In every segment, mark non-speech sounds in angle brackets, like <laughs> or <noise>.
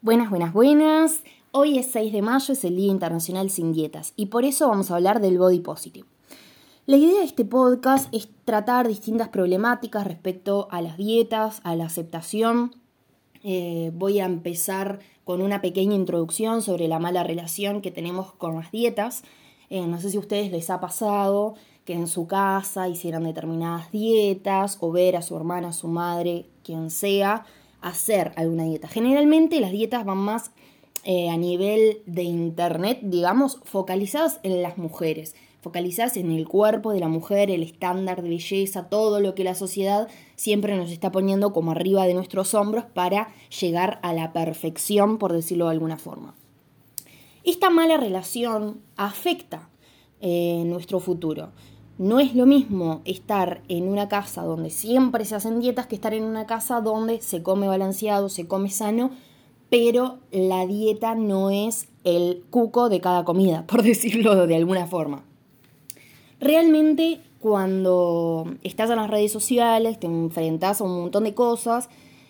Buenas, buenas, buenas. Hoy es 6 de mayo, es el Día Internacional sin Dietas y por eso vamos a hablar del body positive. La idea de este podcast es tratar distintas problemáticas respecto a las dietas, a la aceptación. Eh, voy a empezar con una pequeña introducción sobre la mala relación que tenemos con las dietas. Eh, no sé si a ustedes les ha pasado que en su casa hicieran determinadas dietas o ver a su hermana, a su madre, quien sea, hacer alguna dieta. Generalmente las dietas van más eh, a nivel de internet, digamos, focalizadas en las mujeres, focalizadas en el cuerpo de la mujer, el estándar de belleza, todo lo que la sociedad siempre nos está poniendo como arriba de nuestros hombros para llegar a la perfección, por decirlo de alguna forma. Esta mala relación afecta eh, nuestro futuro. No es lo mismo estar en una casa donde siempre se hacen dietas que estar en una casa donde se come balanceado, se come sano, pero la dieta no es el cuco de cada comida, <laughs> por decirlo de alguna forma. Realmente cuando estás en las redes sociales, te enfrentas a un montón de cosas,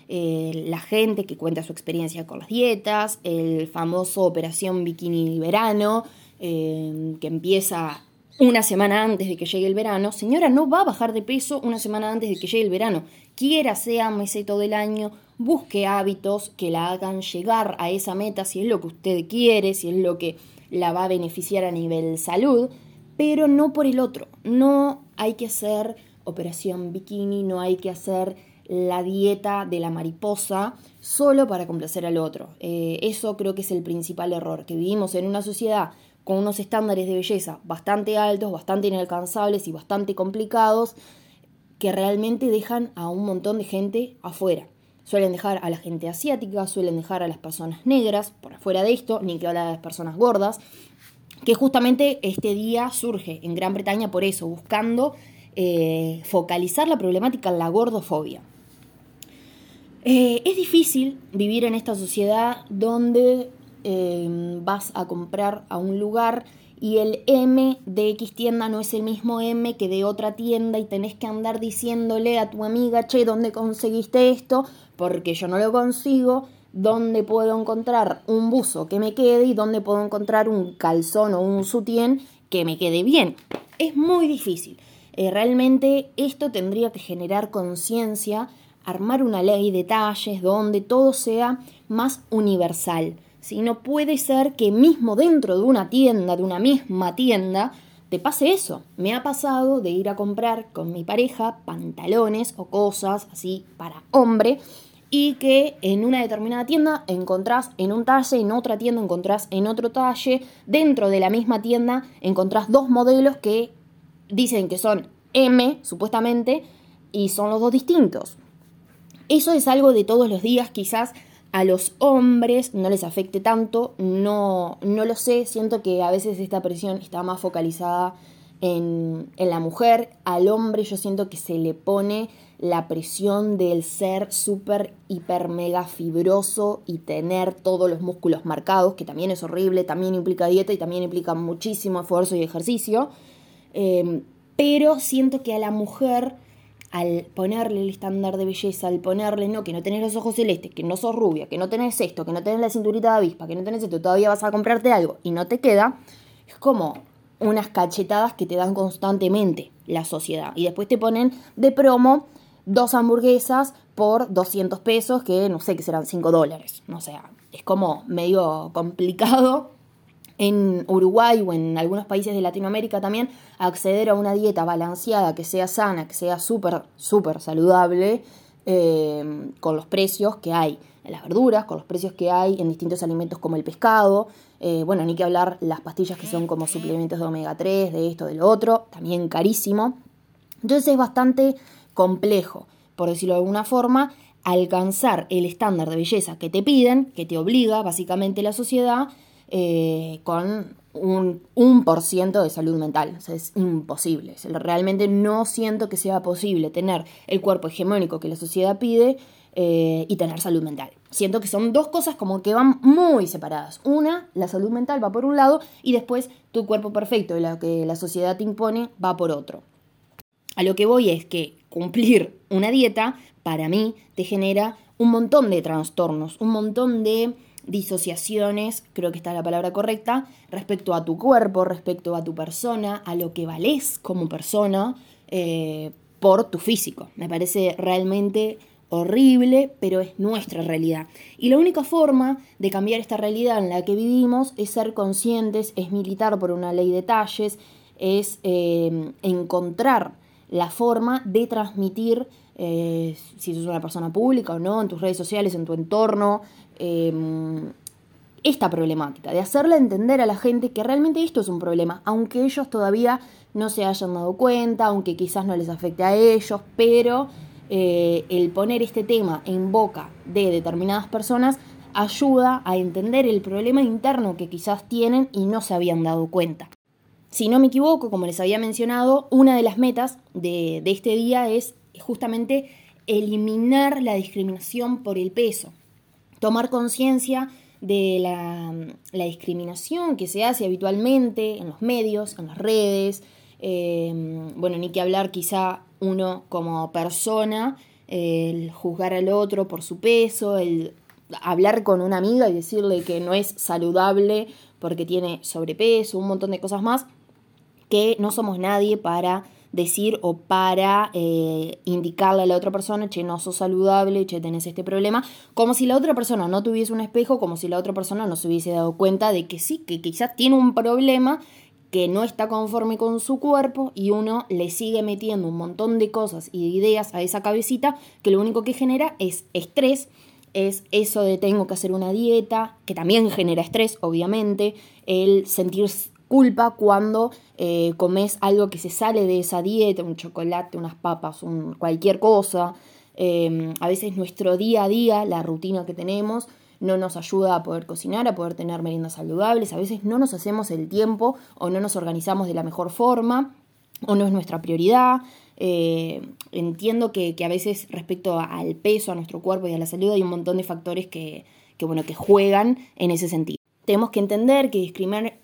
eh, la gente que cuenta su experiencia con las dietas, el famoso Operación Bikini Verano, eh, que empieza una semana antes de que llegue el verano, señora, no va a bajar de peso una semana antes de que llegue el verano. Quiera sea mes todo el año, busque hábitos que la hagan llegar a esa meta si es lo que usted quiere, si es lo que la va a beneficiar a nivel salud, pero no por el otro. No hay que hacer operación bikini, no hay que hacer la dieta de la mariposa solo para complacer al otro. Eh, eso creo que es el principal error, que vivimos en una sociedad con unos estándares de belleza bastante altos, bastante inalcanzables y bastante complicados, que realmente dejan a un montón de gente afuera. Suelen dejar a la gente asiática, suelen dejar a las personas negras por afuera de esto, ni que hablar de las personas gordas, que justamente este día surge en Gran Bretaña por eso, buscando eh, focalizar la problemática en la gordofobia. Eh, es difícil vivir en esta sociedad donde Em, vas a comprar a un lugar y el M de X tienda no es el mismo M que de otra tienda y tenés que andar diciéndole a tu amiga, che, ¿dónde conseguiste esto? Porque yo no lo consigo. ¿Dónde puedo encontrar un buzo que me quede y dónde puedo encontrar un calzón o un sutién que me quede bien? Es muy difícil. Eh, realmente esto tendría que generar conciencia, armar una ley de talles donde todo sea más universal si no puede ser que mismo dentro de una tienda, de una misma tienda, te pase eso. Me ha pasado de ir a comprar con mi pareja pantalones o cosas así para hombre y que en una determinada tienda encontrás en un talle, en otra tienda encontrás en otro talle, dentro de la misma tienda encontrás dos modelos que dicen que son M, supuestamente, y son los dos distintos. Eso es algo de todos los días, quizás a los hombres no les afecte tanto, no, no lo sé, siento que a veces esta presión está más focalizada en, en, la mujer, al hombre yo siento que se le pone la presión del ser súper, hiper, mega fibroso y tener todos los músculos marcados, que también es horrible, también implica dieta y también implica muchísimo esfuerzo y ejercicio, eh, pero siento que a la mujer al ponerle el estándar de belleza, al ponerle, no, que no tenés los ojos celestes, que no sos rubia, que no tenés esto, que no tenés la cinturita de avispa, que no tenés esto, todavía vas a comprarte algo y no te queda, es como unas cachetadas que te dan constantemente la sociedad. Y después te ponen de promo dos hamburguesas por 200 pesos, que no sé, que serán 5 dólares. O sea, es como medio complicado en Uruguay o en algunos países de Latinoamérica también, acceder a una dieta balanceada, que sea sana, que sea súper, súper saludable, eh, con los precios que hay en las verduras, con los precios que hay en distintos alimentos como el pescado, eh, bueno, ni que hablar las pastillas que son como suplementos de omega 3, de esto, de lo otro, también carísimo. Entonces es bastante complejo, por decirlo de alguna forma, alcanzar el estándar de belleza que te piden, que te obliga básicamente la sociedad, eh, con un, un por ciento de salud mental. Es imposible. Realmente no siento que sea posible tener el cuerpo hegemónico que la sociedad pide eh, y tener salud mental. Siento que son dos cosas como que van muy separadas. Una, la salud mental va por un lado y después tu cuerpo perfecto, lo que la sociedad te impone, va por otro. A lo que voy es que cumplir una dieta, para mí, te genera un montón de trastornos, un montón de disociaciones, creo que está la palabra correcta, respecto a tu cuerpo, respecto a tu persona, a lo que vales como persona eh, por tu físico. Me parece realmente horrible, pero es nuestra realidad. Y la única forma de cambiar esta realidad en la que vivimos es ser conscientes, es militar por una ley de talles, es eh, encontrar la forma de transmitir, eh, si sos una persona pública o no, en tus redes sociales, en tu entorno, em, esta problemática, de hacerle entender a la gente que realmente esto es un problema, aunque ellos todavía no se hayan dado cuenta, aunque quizás no les afecte a ellos, pero eh, el poner este tema en boca de determinadas personas ayuda a entender el problema interno que quizás tienen y no se habían dado cuenta. Si no me equivoco, como les había mencionado, una de las metas de, este día es justamente eliminar la discriminación por el peso, tomar conciencia de la, discriminación que se hace habitualmente en los medios, en las redes, eh, bueno, ni que hablar quizá uno como persona, el juzgar al otro por su peso, el hablar con una amiga y decirle que no es saludable porque tiene sobrepeso, un montón de cosas más, que no somos nadie para decir o para eh, indicarle a la otra persona, che, no sos saludable, che, tenés este problema, como si la otra persona no tuviese un espejo, como si la otra persona no se hubiese dado cuenta de que sí, que quizás tiene un problema que no está conforme con su cuerpo y uno le sigue metiendo un montón de cosas y de ideas a esa cabecita que lo único que genera es estrés, es eso de tengo que hacer una dieta, que también genera estrés, obviamente, el sentir culpa cuando eh, comes algo que se sale de esa dieta, un chocolate, unas papas, un, cualquier cosa. Em, a veces nuestro día a día, la rutina que tenemos, no nos ayuda a poder cocinar, a poder tener meriendas saludables, a veces no nos hacemos el tiempo o no nos organizamos de la mejor forma o no es nuestra prioridad. Eh, entiendo que, a veces respecto al peso, a nuestro cuerpo y a la salud hay un montón de factores que, bueno, que juegan en ese sentido. Tenemos que entender que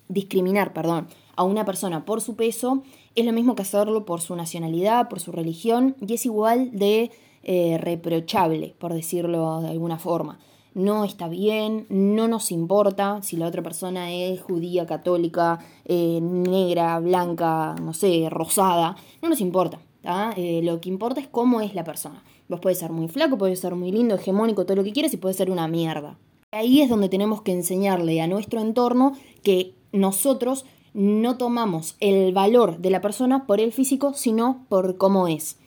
discriminar, perdón, a una persona por su peso es lo mismo que hacerlo por su nacionalidad, por su religión, y es igual de eh, reprochable, por decirlo de alguna forma no está bien, no nos importa si la otra persona es judía, católica, eh, negra, blanca, no sé, rosada, no nos importa. Eh, lo que importa es cómo es la persona. Vos podés ser muy flaco, podés ser muy lindo, hegemónico, todo lo que quieras y puedes ser una mierda. Ahí es donde tenemos que enseñarle a nuestro entorno que nosotros no tomamos el valor de la persona por el físico, sino por cómo es.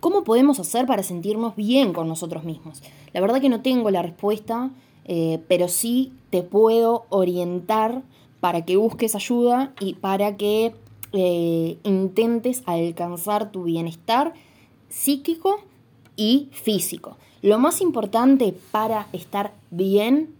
¿Cómo podemos hacer para sentirnos bien con nosotros mismos? La verdad que no tengo la respuesta, eh, pero sí te puedo orientar para que busques ayuda y para que eh, intentes alcanzar tu bienestar psíquico y físico. Lo más importante para estar bien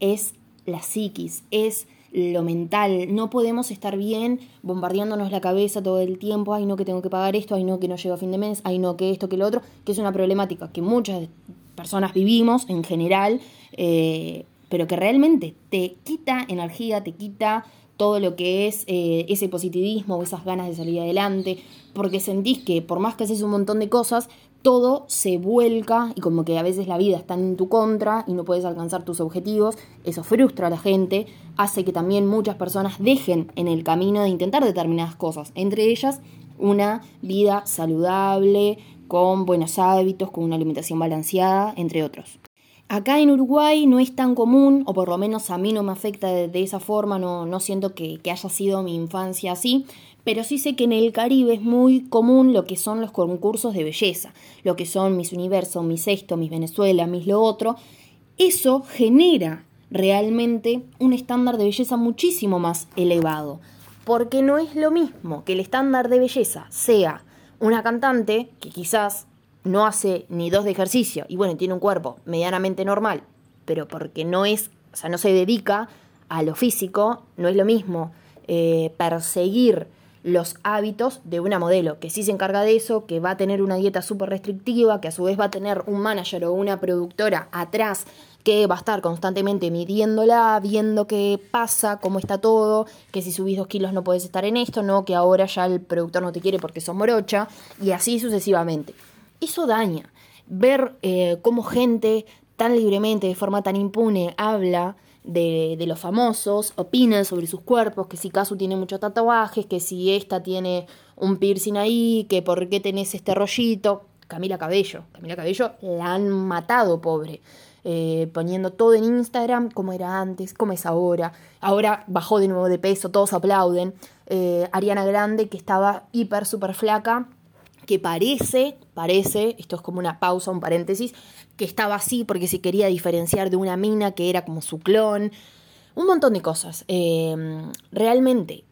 es la psiquis, es lo mental. No podemos estar bien bombardeándonos la cabeza todo el tiempo, ay no que tengo que pagar esto, ay no que no llego a fin de mes, ay no que esto, que lo otro, que es una problemática que muchas personas vivimos en general, eh, pero que realmente te quita energía, te quita todo lo que es eh, ese positivismo esas ganas de salir adelante, porque sentís que por más que haces un montón de cosas, todo se vuelca y como que a veces la vida está en tu contra y no puedes alcanzar tus objetivos, eso frustra a la gente, hace que también muchas personas dejen en el camino de intentar determinadas cosas, entre ellas una vida saludable, con buenos hábitos, con una alimentación balanceada, entre otros. Acá en Uruguay no es tan común, o por lo menos a mí no me afecta de, esa forma, no, no siento que, que, haya sido mi infancia así, pero sí sé que en el Caribe es muy común lo que son los concursos de belleza, lo que son Miss Universo, Miss Esto, Miss Venezuela, Miss Lo Otro. Eso genera realmente un estándar de belleza muchísimo más elevado, porque no es lo mismo que el estándar de belleza sea una cantante que quizás no hace ni dos de ejercicio y bueno, tiene un cuerpo medianamente normal, pero porque no es, o sea, no se dedica a lo físico, no es lo mismo eh, perseguir los hábitos de una modelo, que sí se encarga de eso, que va a tener una dieta súper restrictiva, que a su vez va a tener un manager o una productora atrás que va a estar constantemente midiéndola, viendo qué pasa, cómo está todo, que si subís dos kilos no puedes estar en esto, no, que ahora ya el productor no te quiere porque sos morocha, y así sucesivamente eso daña. Ver eh, cómo gente tan libremente, de forma tan impune, habla de, los famosos, opina sobre sus cuerpos, que si Casu tiene muchos tatuajes, que si esta tiene un piercing ahí, que por qué tenés este rollito. Camila Cabello, Camila Cabello la han matado, pobre. Eh, poniendo todo en Instagram, como era antes, como es ahora. Ahora bajó de nuevo de peso, todos aplauden. Eh, Ariana Grande, que estaba hiper, súper flaca, que parece, parece, esto es como una pausa, un paréntesis, que estaba así porque se quería diferenciar de una mina que era como su clon. Un montón de cosas. Eh, realmente,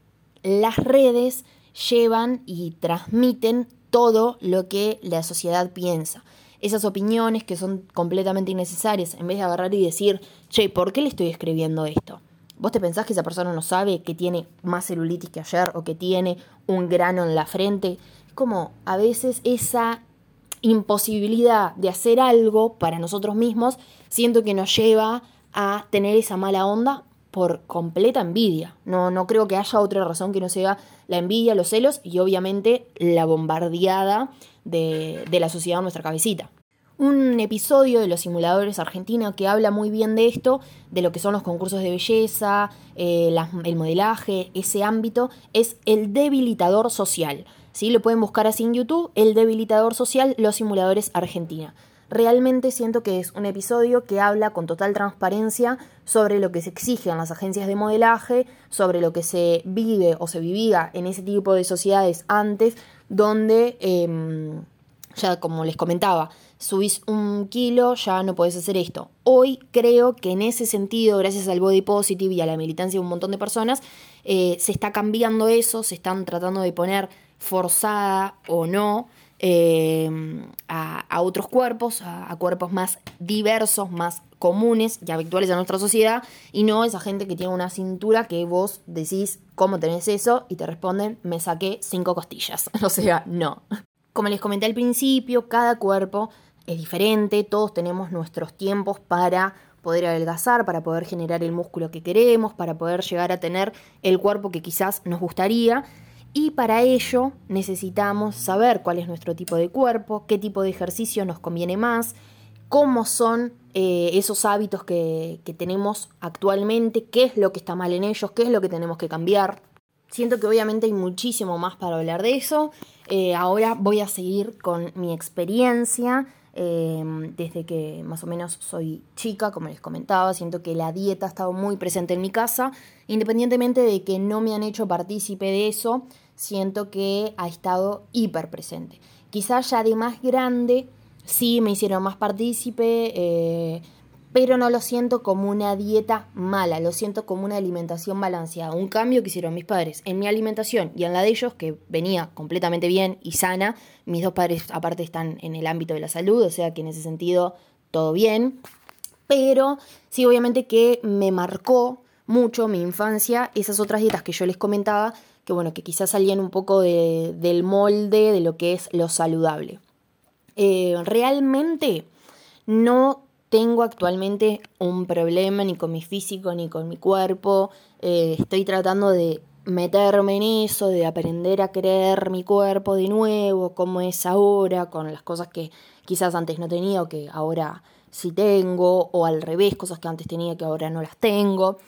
las redes llevan y transmiten todo lo que la sociedad piensa. Esas opiniones que son completamente innecesarias, en vez de agarrar y decir, che, ¿por qué le estoy escribiendo esto? ¿Vos te pensás que esa persona no sabe que tiene más celulitis que ayer o que tiene un grano en la frente? Como a veces esa imposibilidad de hacer algo para nosotros mismos, siento que nos lleva a tener esa mala onda por completa envidia. No, no creo que haya otra razón que no sea la envidia, los celos y obviamente la bombardeada de, la sociedad en nuestra cabecita. Un episodio de los simuladores argentinos que habla muy bien de esto, de lo que son los concursos de belleza, eh, el modelaje, ese ámbito, es el debilitador social. ¿Sí? Lo pueden buscar así en YouTube, el debilitador social, los simuladores Argentina. Realmente siento que es un episodio que habla con total transparencia sobre lo que se exige en las agencias de modelaje, sobre lo que se vive o se vivía en ese tipo de sociedades antes, donde, em, ya como les comentaba, subís un kilo, ya no puedes hacer esto. Hoy creo que en ese sentido, gracias al body positive y a la militancia de un montón de personas, eh, se está cambiando eso, se están tratando de poner forzada o no em, a, otros cuerpos, a, cuerpos más diversos, más comunes y habituales en nuestra sociedad, y no esa gente que tiene una cintura que vos decís cómo tenés eso y te responden me saqué cinco costillas. <laughs> O sea, no. Como les comenté al principio, cada cuerpo es diferente, todos tenemos nuestros tiempos para poder adelgazar, para poder generar el músculo que queremos, para poder llegar a tener el cuerpo que quizás nos gustaría y para ello necesitamos saber cuál es nuestro tipo de cuerpo, qué tipo de ejercicio nos conviene más, cómo son eh, esos hábitos que, tenemos actualmente, qué es lo que está mal en ellos, qué es lo que tenemos que cambiar. Siento que obviamente hay muchísimo más para hablar de eso. Eh, ahora voy a seguir con mi experiencia. Eh, desde que más o menos soy chica, como les comentaba, siento que la dieta ha estado muy presente en mi casa, independientemente de que no me han hecho partícipe de eso, siento que ha estado hiper presente. Quizás ya de más grande sí me hicieron más partícipe, eh, pero no lo siento como una dieta mala, lo siento como una alimentación balanceada. Un cambio que hicieron mis padres en mi alimentación y en la de ellos, que venía completamente bien y sana. Mis dos padres aparte están en el ámbito de la salud, o sea que en ese sentido todo bien. Pero sí, obviamente que me marcó mucho mi infancia esas otras dietas que yo les comentaba que bueno, que quizás salían un poco del molde de lo que es lo saludable. Eh, realmente no tengo actualmente un problema ni con mi físico ni con mi cuerpo. Eh, estoy tratando de meterme en eso, de aprender a creer mi cuerpo de nuevo, cómo es ahora, con las cosas que quizás antes no tenía o que ahora sí tengo, o al revés, cosas que antes tenía que ahora no las tengo.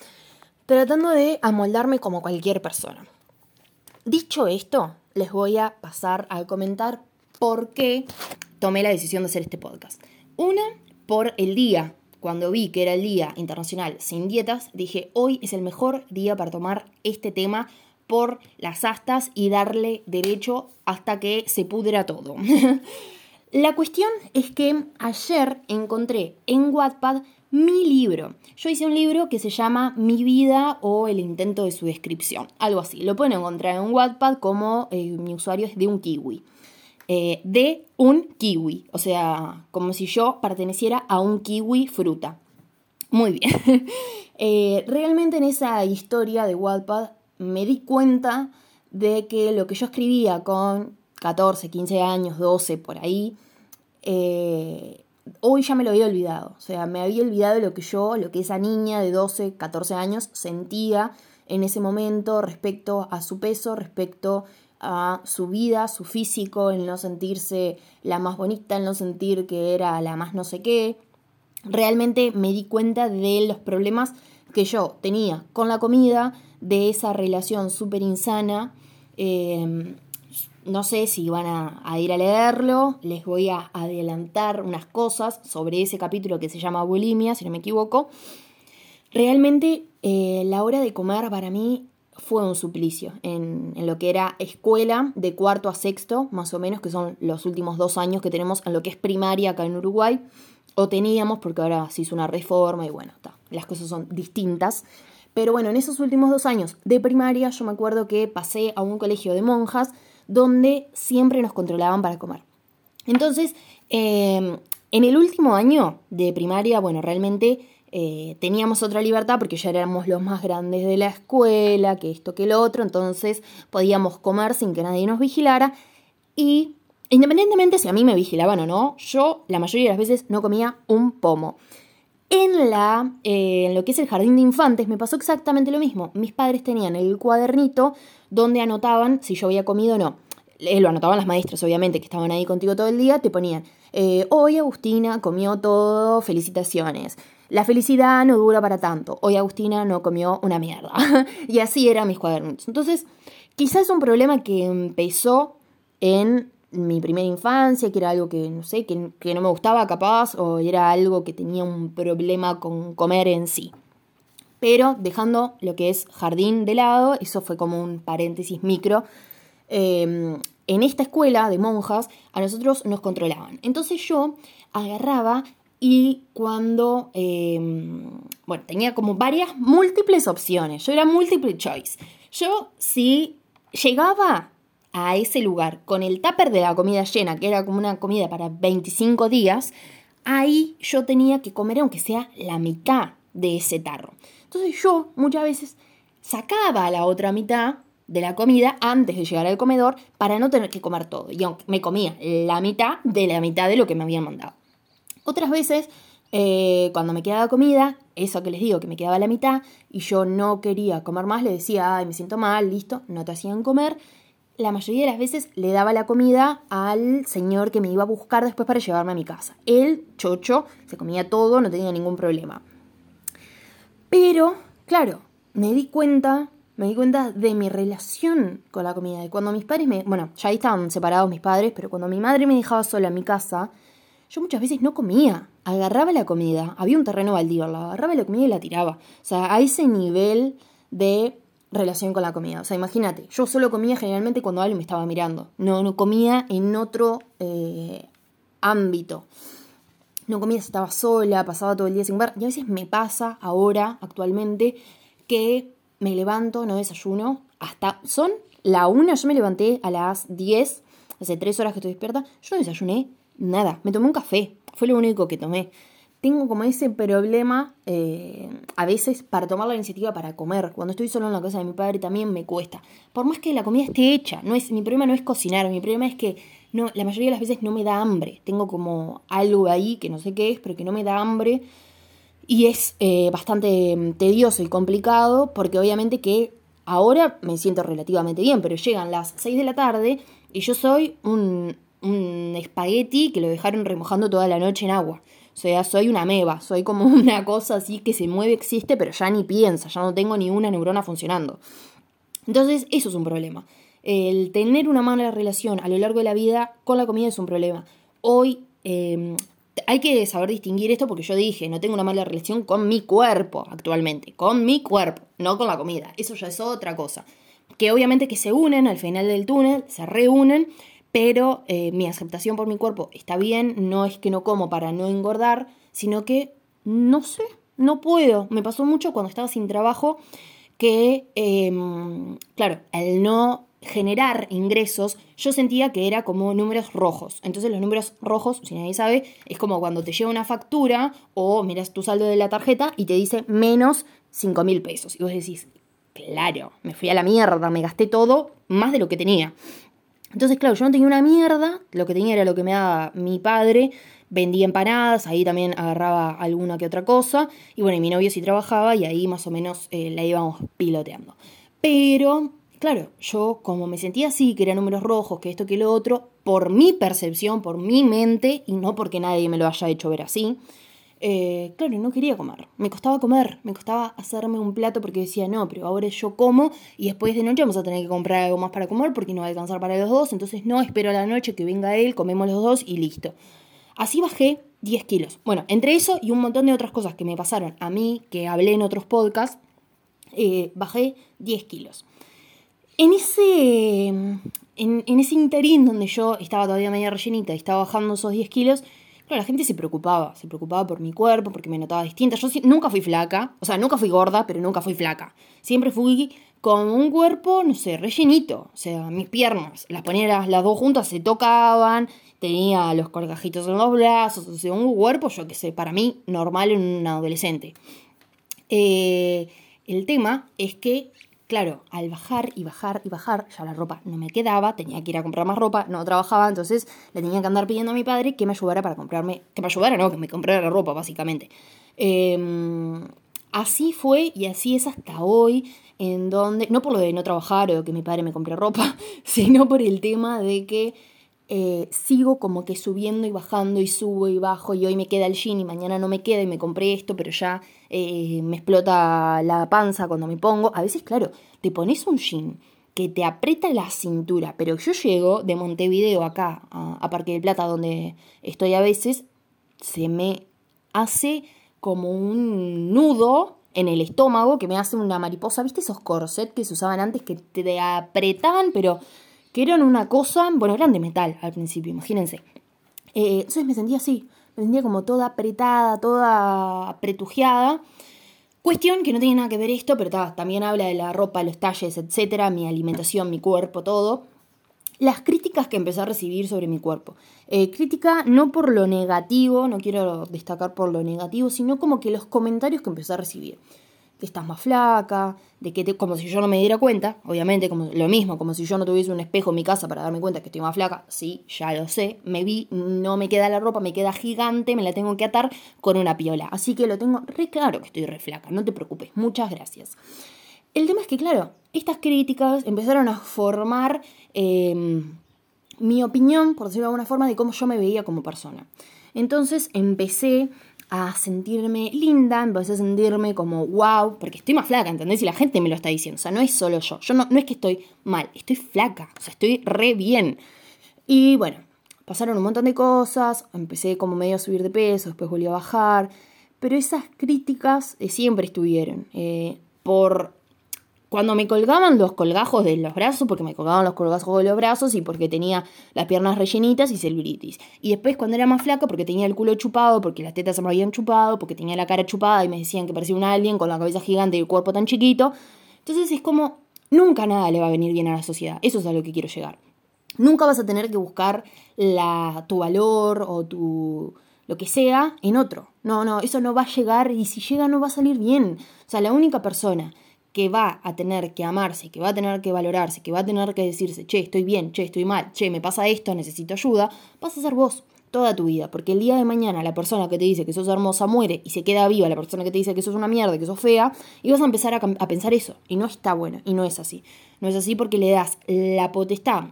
Tratando de amoldarme como cualquier persona. Dicho esto, les voy a pasar a comentar por qué tomé la decisión de hacer este podcast. Una, por el día. Cuando vi que era el Día Internacional Sin Dietas, dije, hoy es el mejor día para tomar este tema por las astas y darle derecho hasta que se pudra todo. <laughs> la cuestión es que ayer encontré en Wattpad mi libro. Yo hice un libro que se llama Mi vida o el intento de su descripción, algo así. Lo pueden encontrar en Wattpad como eh, mi usuario es de un kiwi. Eh, de un kiwi, o sea, como si yo perteneciera a un kiwi fruta. Muy bien. <laughs> Eh, realmente en esa historia de Wattpad me di cuenta de que lo que yo escribía con 14, 15 años, 12 por ahí, hoy ya me lo había olvidado. O sea, me había olvidado lo que yo, lo que esa niña de 12, 14 años sentía en ese momento respecto a su peso, respecto a su vida, su físico, el no sentirse la más bonita, el no sentir que era la más no sé qué. realmente me di cuenta de los problemas que yo tenía con la comida, de esa relación súper insana. Em, no sé si van a, ir a leerlo, les voy a adelantar unas cosas sobre ese capítulo que se llama bulimia, si no me equivoco. Realmente eh, la hora de comer para mí fue un suplicio en, en, lo que era escuela de cuarto a sexto, más o menos, que son los últimos dos años que tenemos en lo que es primaria acá en Uruguay, o teníamos porque ahora se hizo una reforma y bueno, las cosas son distintas. Pero bueno, en esos últimos dos años de primaria yo me acuerdo que pasé a un colegio de monjas donde siempre nos controlaban para comer. Entonces, em, en el último año de primaria, bueno, realmente eh, teníamos otra libertad porque ya éramos los más grandes de la escuela, que esto, que lo otro, entonces podíamos comer sin que nadie nos vigilara y independientemente si a mí me vigilaban o no, yo la mayoría de las veces no comía un pomo. En, la, eh, en lo que es el jardín de infantes me pasó exactamente lo mismo. Mis padres tenían el cuadernito donde anotaban si yo había comido o no. Eh, lo anotaban las maestras, obviamente, que estaban ahí contigo todo el día, te ponían, eh, hoy Agustina comió todo, felicitaciones. La felicidad no dura para tanto. Hoy Agustina no comió una mierda. <laughs> y así eran mis cuadernos. Entonces, quizás un problema que empezó en mi primera infancia, que era algo que, no sé, que, que, no me gustaba capaz, o era algo que tenía un problema con comer en sí. Pero dejando lo que es jardín de lado, eso fue como un paréntesis micro. Em, en esta escuela de monjas a nosotros nos controlaban. Entonces yo agarraba y cuando, em, bueno, tenía como varias múltiples opciones. Yo era multiple choice. Yo si llegaba a ese lugar con el tupper de la comida llena, que era como una comida para 25 días, ahí yo tenía que comer aunque sea la mitad de ese tarro. Entonces yo muchas veces sacaba la otra mitad de la comida antes de llegar al comedor para no tener que comer todo. Y me comía la mitad de la mitad de lo que me habían mandado. Otras veces, eh, cuando me quedaba comida, eso que les digo, que me quedaba la mitad y yo no quería comer más, le decía, ay, me siento mal, listo, no te hacían comer la mayoría de las veces le daba la comida al señor que me iba a buscar después para llevarme a mi casa. Él, chocho, se comía todo, no tenía ningún problema. Pero, claro, me di cuenta, me di cuenta de mi relación con la comida. De cuando mis padres me. Bueno, ya ahí estaban separados mis padres, pero cuando mi madre me dejaba sola en mi casa, yo muchas veces no comía. Agarraba la comida, había un terreno baldío, la agarraba la comida y la tiraba. O sea, a ese nivel de relación con la comida. O sea, imagínate, yo solo comía generalmente cuando alguien me estaba mirando. No, no comía en otro eh, ámbito. No comía si estaba sola, pasaba todo el día sin ver. Y a veces me pasa ahora, actualmente, que me levanto, no desayuno, hasta son la una, yo me levanté a las 10, hace tres horas que estoy despierta, yo no desayuné nada, me tomé un café, fue lo único que tomé tengo como ese problema eh, a veces para tomar la iniciativa para comer. Cuando estoy solo en la casa de mi padre también me cuesta. Por más que la comida esté hecha, no es, mi problema no es cocinar, mi problema es que no, la mayoría de las veces no me da hambre. Tengo como algo ahí que no sé qué es, pero que no me da hambre. Y es eh, bastante mm, tedioso y complicado porque obviamente que ahora me siento relativamente bien, pero llegan las 6 de la tarde y yo soy un, un espagueti que lo dejaron remojando toda la noche en agua. O sea, soy una meba, soy como <laughs> una cosa así que se mueve, existe, pero ya ni piensa, ya no tengo ni una neurona funcionando. Entonces, eso es un problema. El tener una mala relación a lo largo de la vida con la comida es un problema. Hoy em, hay que saber distinguir esto porque yo dije, no tengo una mala relación con mi cuerpo actualmente, con mi cuerpo, no con la comida. Eso ya es otra cosa. Que obviamente que se unen al final del túnel, se reúnen pero eh, mi aceptación por mi cuerpo está bien, no es que no como para no engordar, sino que no sé, no puedo. Me pasó mucho cuando estaba sin trabajo que, em, claro, al no generar ingresos, yo sentía que era como números rojos. Entonces los números rojos, si nadie sabe, es como cuando te llega una factura o miras tu saldo de la tarjeta y te dice menos 5 mil pesos. Y vos decís, claro, me fui a la mierda, me gasté todo más de lo que tenía. Entonces, claro, yo no tenía una mierda, lo que tenía era lo que me daba mi padre, vendía empanadas, ahí también agarraba alguna que otra cosa, y bueno, y mi novio sí trabajaba y ahí más o menos eh, la íbamos piloteando. Pero, claro, yo como me sentía así, que eran números rojos, que esto, que lo otro, por mi percepción, por mi mente, y no porque nadie me lo haya hecho ver así, Eh, claro, no quería comer. Me costaba comer, me costaba hacerme un plato porque decía, no, pero ahora yo como y después de noche vamos a tener que comprar algo más para comer porque no va a alcanzar para los dos. Entonces no, espero a la noche que venga él, comemos los dos y listo. Así bajé 10 kilos. Bueno, entre eso y un montón de otras cosas que me pasaron a mí, que hablé en otros podcasts, eh, bajé 10 kilos. En ese, en, en, ese interín donde yo estaba todavía media rellenita y estaba bajando esos 10 kilos, Claro, la gente se preocupaba, se preocupaba por mi cuerpo, porque me notaba distinta. Yo nunca fui flaca, o sea, nunca fui gorda, pero nunca fui flaca. Siempre fui con un cuerpo, no sé, rellenito. O sea, mis piernas, las ponía las, dos juntas, se tocaban, tenía los colgajitos en los brazos, o sea, un cuerpo, yo qué sé, para mí normal en un adolescente. Eh, el tema es que Claro, al bajar y bajar y bajar, ya la ropa no me quedaba, tenía que ir a comprar más ropa, no trabajaba, entonces le tenía que andar pidiendo a mi padre que me ayudara para comprarme, que me ayudara, no, que me comprara la ropa, básicamente. Em, así fue y así es hasta hoy, en donde, no por lo de no trabajar o que mi padre me compre ropa, <laughs> sino por el tema de que eh, sigo como que subiendo y bajando y subo y bajo y hoy me queda el jean y mañana no me queda y me compré esto, pero ya eh, me explota la panza cuando me pongo. A veces, claro, te pones un jean que te aprieta la cintura, pero yo llego de Montevideo acá a, a Parque del Plata, donde estoy a veces, se me hace como un nudo en el estómago que me hace una mariposa. ¿Viste esos corsets que se usaban antes que te apretaban, pero que eran una cosa, bueno, eran de metal al principio, imagínense. Eh, entonces me sentía así, me sentía como toda apretada, toda apretujeada. Cuestión que no tiene nada que ver esto, pero también habla de la ropa, los talles, etcétera, mi alimentación, mi cuerpo, todo. Las críticas que empecé a recibir sobre mi cuerpo. Eh, crítica no por lo negativo, no quiero destacar por lo negativo, sino como que los comentarios que empecé a recibir estás más flaca, de que te, como si yo no me diera cuenta, obviamente como lo mismo, como si yo no tuviese un espejo en mi casa para darme cuenta que estoy más flaca, sí, ya lo sé, me vi, no me queda la ropa, me queda gigante, me la tengo que atar con una piola, así que lo tengo re claro que estoy re flaca, no te preocupes, muchas gracias. El tema es que, claro, estas críticas empezaron a formar em, mi opinión, por decirlo de alguna forma, de cómo yo me veía como persona. Entonces empecé a sentirme linda, empecé a sentirme como wow, porque estoy más flaca, ¿entendés? Y la gente me lo está diciendo, o sea, no es solo yo, yo no, no es que estoy mal, estoy flaca, o sea, estoy re bien. Y bueno, pasaron un montón de cosas, empecé como medio a subir de peso, después volví a bajar, pero esas críticas siempre estuvieron. Eh, por cuando me colgaban los colgajos de los brazos, porque me colgaban los colgajos de los brazos y porque tenía las piernas rellenitas y celulitis. Y después cuando era más flaca, porque tenía el culo chupado, porque las tetas se me habían chupado, porque tenía la cara chupada y me decían que parecía un alien con la cabeza gigante y el cuerpo tan chiquito. Entonces es como, nunca nada le va a venir bien a la sociedad. Eso es a lo que quiero llegar. Nunca vas a tener que buscar tu valor o tu lo que sea en otro. No, no, eso no va a llegar y si llega no va a salir bien. O sea, la única persona que va a tener que amarse, que va a tener que valorarse, que va a tener que decirse, che, estoy bien, che, estoy mal, che, me pasa esto, necesito ayuda, vas a ser vos toda tu vida. Porque el día de mañana la persona que te dice que sos hermosa muere y se queda viva la persona que te dice que sos una mierda, que sos fea, y vas a empezar a, pensar eso. Y no está bueno, y no es así. No es así porque le das la potestad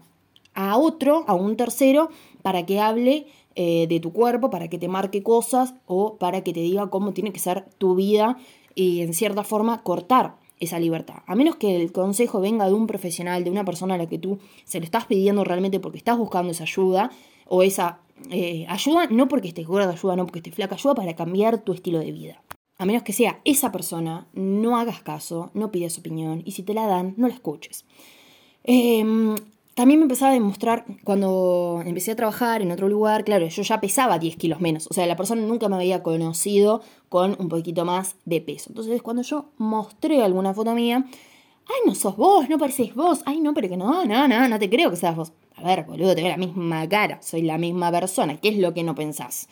a otro, a un tercero, para que hable eh, de tu cuerpo, para que te marque cosas o para que te diga cómo tiene que ser tu vida y en cierta forma cortar esa libertad. A menos que el consejo venga de un profesional, de una persona a la que tú se lo estás pidiendo realmente porque estás buscando esa ayuda o esa eh, ayuda, no porque estés gorda, ayuda no porque estés flaca, ayuda para cambiar tu estilo de vida. A menos que sea esa persona, no hagas caso, no pidas opinión y si te la dan, no la escuches. Eh, también me empezaba a demostrar, cuando empecé a trabajar en otro lugar, claro, yo ya pesaba 10 kilos menos. O sea, la persona nunca me había conocido con un poquito más de peso. Entonces, cuando yo mostré alguna foto mía, ay, no sos vos, no pareces vos. Ay, no, pero que no, no, no, no te creo que seas vos. A ver, boludo, tengo la misma cara, soy la misma persona. ¿Qué es lo que no pensás?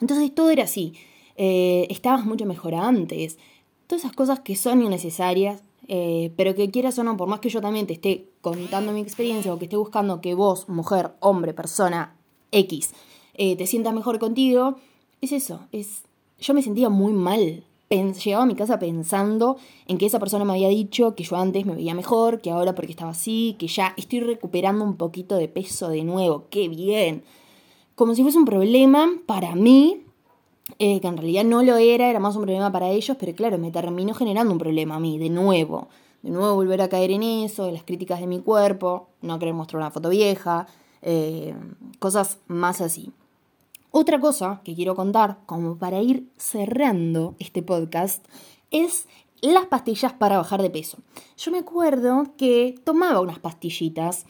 Entonces, todo era así. Eh, estabas mucho mejor antes. Todas esas cosas que son innecesarias eh, pero que quieras o no, por más que yo también te esté contando mi experiencia o que esté buscando que vos, mujer, hombre, persona X, eh, te sientas mejor contigo, es eso, es... Yo me sentía muy mal. llegaba a mi casa pensando en que esa persona me había dicho que yo antes me veía mejor, que ahora porque estaba así, que ya estoy recuperando un poquito de peso de nuevo, qué bien. Como si fuese un problema para mí eh, que en realidad no lo era, era más un problema para ellos, pero claro, me terminó generando un problema a mí, de nuevo. De nuevo volver a caer en eso, las críticas de mi cuerpo, no querer mostrar una foto vieja, eh, cosas más así. Otra cosa que quiero contar, como para ir cerrando este podcast, es las pastillas para bajar de peso. Yo me acuerdo que tomaba unas pastillitas,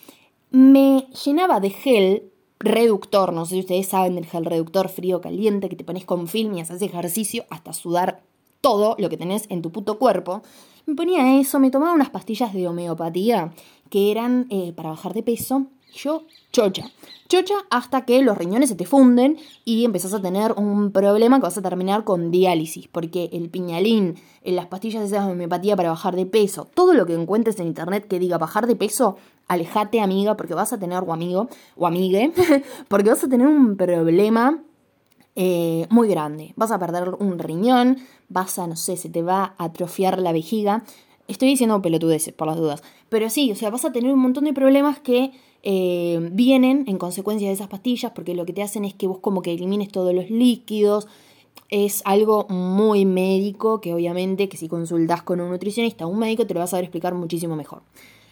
me llenaba de gel reductor, no sé si ustedes saben del gel reductor frío caliente que te pones con film y haces ejercicio hasta sudar todo lo que tenés en tu puto cuerpo. Me ponía eso, me tomaba unas pastillas de homeopatía que eran eh, para bajar de peso yo, chocha. Chocha hasta que los riñones se te funden y empezás a tener un problema que vas a terminar con diálisis, porque el piñalín, las pastillas de homeopatía para bajar de peso, todo lo que encuentres en internet que diga bajar de peso, alejate amiga, porque vas a tener, o amigo, o amigue, <laughs> porque vas a tener un problema eh, muy grande. Vas a perder un riñón, vas a, no sé, se te va a atrofiar la vejiga. Estoy diciendo pelotudeces, por las dudas. Pero sí, o sea, vas a tener un montón de problemas que eh, vienen en consecuencia de esas pastillas porque lo que te hacen es que vos como que elimines todos los líquidos. Es algo muy médico que obviamente que si consultas con un nutricionista o un médico te lo vas a saber explicar muchísimo mejor.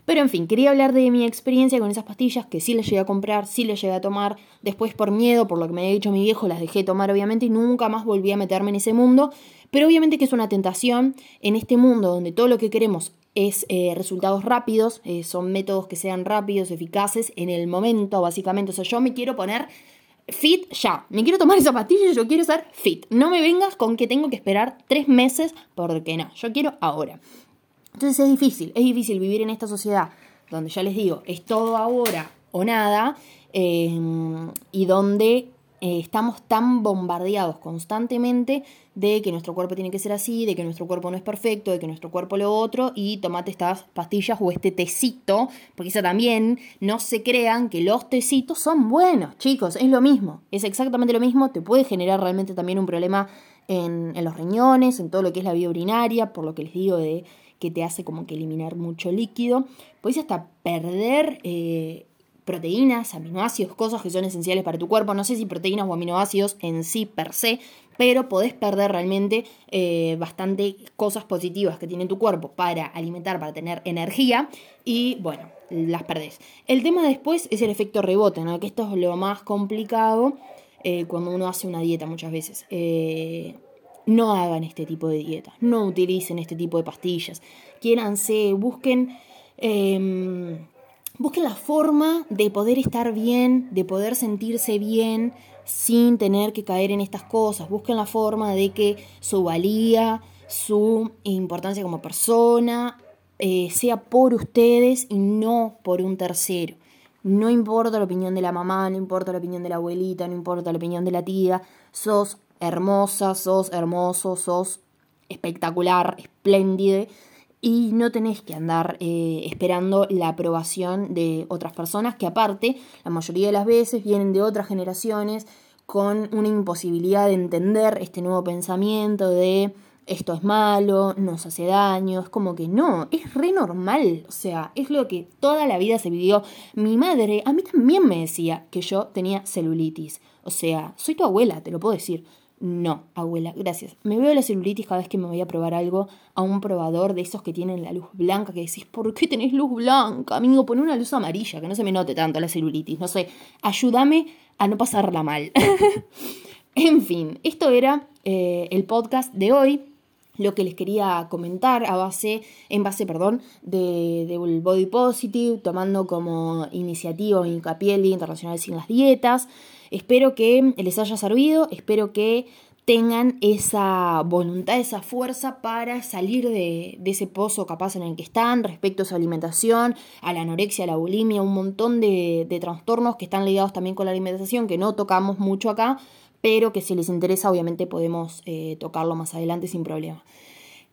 Pero en fin, quería hablar de mi experiencia con esas pastillas que sí les llegué a comprar, sí les llegué a tomar. Después por miedo, por lo que me había dicho mi viejo, las dejé tomar obviamente y nunca más volví a meterme en ese mundo. Pero obviamente que es una tentación en este mundo donde todo lo que queremos es eh, resultados rápidos, eh, son métodos que sean rápidos, eficaces en el momento, básicamente. O sea, yo me quiero poner fit ya, me quiero tomar esa pastilla yo quiero ser fit. No me vengas con que tengo que esperar tres meses, porque no, yo quiero ahora. Entonces es difícil, es difícil vivir en esta sociedad donde ya les digo, es todo ahora o nada, eh, y donde eh, estamos tan bombardeados constantemente de que nuestro cuerpo tiene que ser así, de que nuestro cuerpo no es perfecto, de que nuestro cuerpo lo otro, y tomate estas pastillas o este tecito, porque eso también no se crean que los tecitos son buenos, chicos, es lo mismo, es exactamente lo mismo, te puede generar realmente también un problema en, los riñones, en todo lo que es la vía urinaria, por lo que les digo de que te hace como que eliminar mucho líquido, puedes hasta perder eh, proteínas, aminoácidos, cosas que son esenciales para tu cuerpo. No sé si proteínas o aminoácidos en sí per se, pero podés perder realmente eh, bastante cosas positivas que tiene tu cuerpo para alimentar, para tener energía y bueno, las perdés. El tema después es el efecto rebote, ¿no? que esto es lo más complicado eh, cuando uno hace una dieta muchas veces. Eh, no hagan este tipo de dietas, no utilicen este tipo de pastillas, quiéranse, busquen... Em, busquen la forma de poder estar bien, de poder sentirse bien sin tener que caer en estas cosas. Busquen la forma de que su valía, su importancia como persona eh, sea por ustedes y no por un tercero. No importa la opinión de la mamá, no importa la opinión de la abuelita, no importa la opinión de la tía. Sos hermosa, sos hermoso, sos espectacular, espléndido y no tenés que andar eh, esperando la aprobación de otras personas que aparte la mayoría de las veces vienen de otras generaciones con una imposibilidad de entender este nuevo pensamiento de esto es malo, nos hace daño, es como que no, es re normal, o sea, es lo que toda la vida se vivió. Mi madre a mí también me decía que yo tenía celulitis, o sea, soy tu abuela, te lo puedo decir. No, abuela, gracias. Me veo la celulitis cada vez que me voy a probar algo a un probador de esos que tienen la luz blanca, que decís, ¿por qué tenés luz blanca? Amigo, pon una luz amarilla, que no se me note tanto la celulitis. No sé, ayúdame a no pasarla mal. <laughs> en fin, esto era eh, el podcast de hoy. Lo que les quería comentar a base, en base, perdón, del de Body Positive, tomando como iniciativa hincapié Día Internacional sin las Dietas. Espero que les haya servido, espero que tengan esa voluntad, esa fuerza para salir de, ese pozo capaz en el que están respecto a su alimentación, a la anorexia, a la bulimia, un montón de, trastornos que están ligados también con la alimentación, que no tocamos mucho acá, pero que si les interesa obviamente podemos eh, tocarlo más adelante sin problema.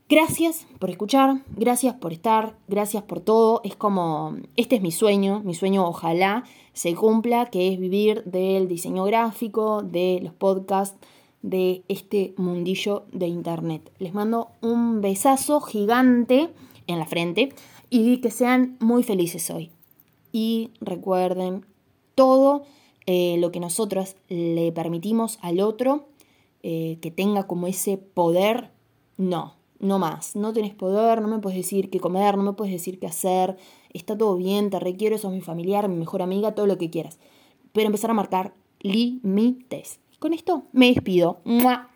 Gracias por escuchar, gracias por estar, gracias por todo. Es como, este es mi sueño, mi sueño ojalá se cumpla, que es vivir del diseño gráfico, de los podcasts, de este mundillo de internet. Les mando un besazo gigante en la frente y que sean muy felices hoy. Y recuerden, todo eh, lo que nosotros le permitimos al otro eh, que tenga como ese poder, no, no más. No tenés poder, no me puedes decir qué comer, no me puedes decir qué hacer, está todo bien, te requiero, sos mi familiar, mi mejor amiga, todo lo que quieras. Pero empezar a marcar límites. Con esto me despido. ¡Mua!